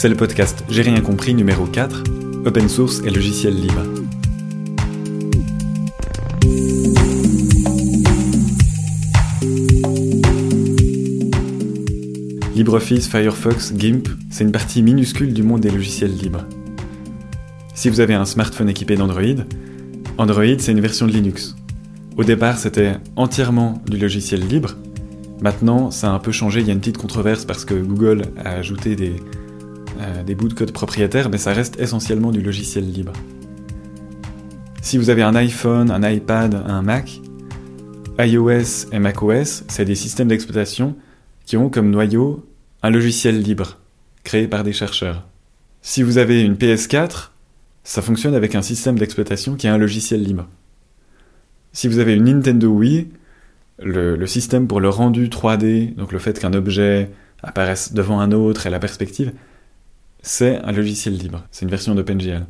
C'est le podcast J'ai rien compris numéro 4, Open Source et logiciel libre. LibreOffice, Firefox, GIMP, c'est une partie minuscule du monde des logiciels libres. Si vous avez un smartphone équipé d'Android, Android c'est une version de Linux. Au départ c'était entièrement du logiciel libre, maintenant ça a un peu changé, il y a une petite controverse parce que Google a ajouté des, euh, des bouts de code propriétaires, mais ça reste essentiellement du logiciel libre. Si vous avez un iPhone, un iPad, un Mac, iOS et macOS, c'est des systèmes d'exploitation qui ont comme noyau un logiciel libre, créé par des chercheurs. Si vous avez une PS4, ça fonctionne avec un système d'exploitation qui est un logiciel libre. Si vous avez une Nintendo Wii, le, système pour le rendu 3D, donc le fait qu'un objet apparaisse devant un autre et la perspective, c'est un logiciel libre. C'est une version d'OpenGL.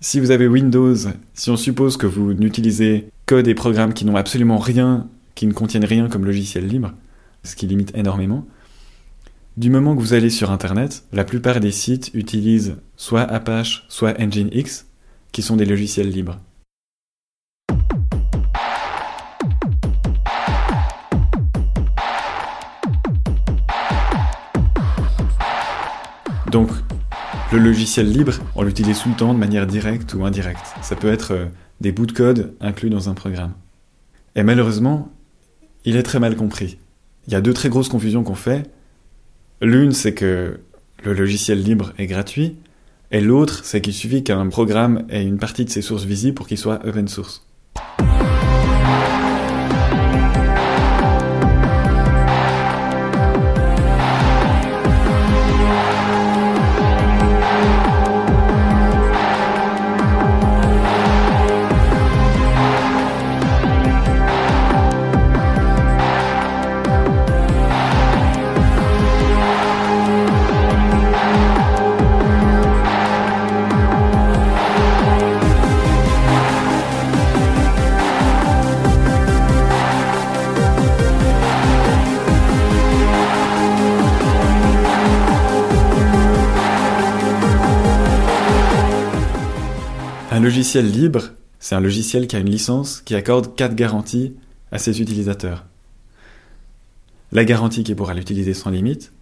Si vous avez Windows, si on suppose que vous n'utilisez code et programmes qui n'ont absolument rien, qui ne contiennent rien comme logiciel libre, ce qui limite énormément, du moment que vous allez sur Internet, la plupart des sites utilisent soit Apache, soit Nginx, qui sont des logiciels libres. Donc, le logiciel libre, on l'utilise tout le temps de manière directe ou indirecte. Ça peut être euh, des bouts de code inclus dans un programme. Et malheureusement, il est très mal compris. Il y a deux très grosses confusions qu'on fait. L'une, c'est que le logiciel libre est gratuit, et l'autre, c'est qu'il suffit qu'un programme ait une partie de ses sources visibles pour qu'il soit open source. Un logiciel libre, c'est un logiciel qui a une licence qui accorde quatre garanties à ses utilisateurs. La garantie qui pourra l'utiliser sans limite,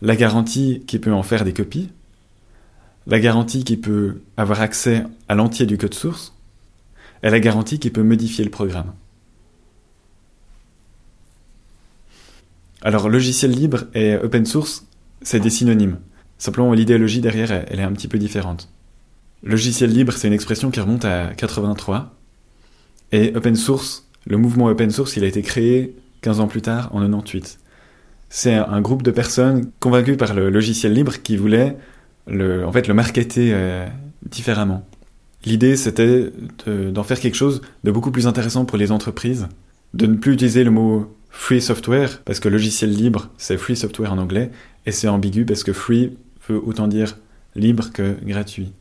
la garantie qui peut en faire des copies, la garantie qui peut avoir accès à l'entier du code source, et la garantie qui peut modifier le programme. Alors, logiciel libre et open source, c'est des synonymes. Simplement, l'idéologie derrière, elle est un petit peu différente. Logiciel libre, c'est une expression qui remonte à 83. Et open source, le mouvement open source, il a été créé 15 ans plus tard, en 98. C'est un groupe de personnes convaincues par le logiciel libre qui voulaient le, en fait, le marketer euh, différemment. L'idée, c'était d'en faire quelque chose de beaucoup plus intéressant pour les entreprises, de ne plus utiliser le mot free software, parce que logiciel libre, c'est free software en anglais, et c'est ambigu parce que free veut autant dire libre que gratuit.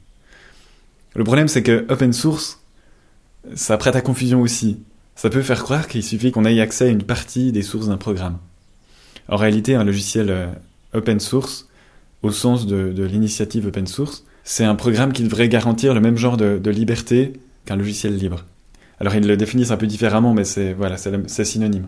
Le problème, c'est que open source, ça prête à confusion aussi. Ça peut faire croire qu'il suffit qu'on ait accès à une partie des sources d'un programme. En réalité, un logiciel euh, open source, au sens de, l'initiative open source, c'est un programme qui devrait garantir le même genre de, liberté qu'un logiciel libre. Alors ils le définissent un peu différemment, mais c'est voilà, c'est synonyme.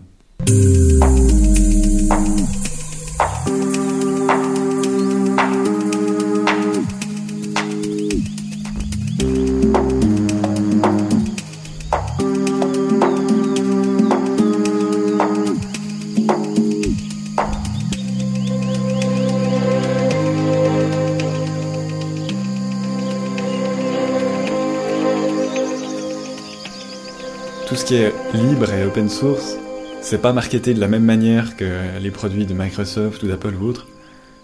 Tout ce qui est libre et open source, c'est pas marketé de la même manière que les produits de Microsoft ou d'Apple ou autres,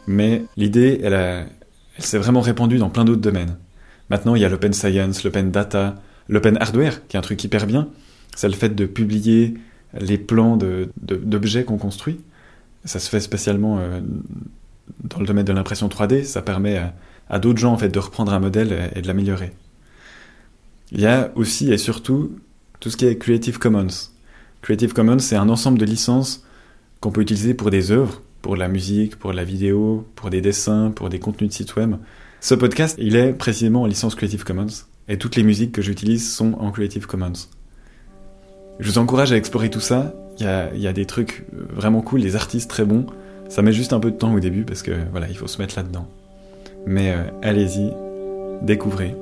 mais l'idée, elle, elle s'est vraiment répandue dans plein d'autres domaines. Maintenant, il y a l'open science, l'open data, l'open hardware, qui est un truc hyper bien. C'est le fait de publier les plans d'objets qu'on construit. Ça se fait spécialement euh, dans le domaine de l'impression 3D. Ça permet à, à d'autres gens en fait de reprendre un modèle et de l'améliorer. Il y a aussi et surtout tout ce qui est Creative Commons. Creative Commons, c'est un ensemble de licences qu'on peut utiliser pour des œuvres, pour la musique, pour la vidéo, pour des dessins, pour des contenus de site web. Ce podcast, il est précisément en licence Creative Commons, et toutes les musiques que j'utilise sont en Creative Commons. Je vous encourage à explorer tout ça, il y a, des trucs vraiment cool, des artistes très bons, ça met juste un peu de temps au début parce que voilà, il faut se mettre là-dedans. Mais euh, allez-y, découvrez.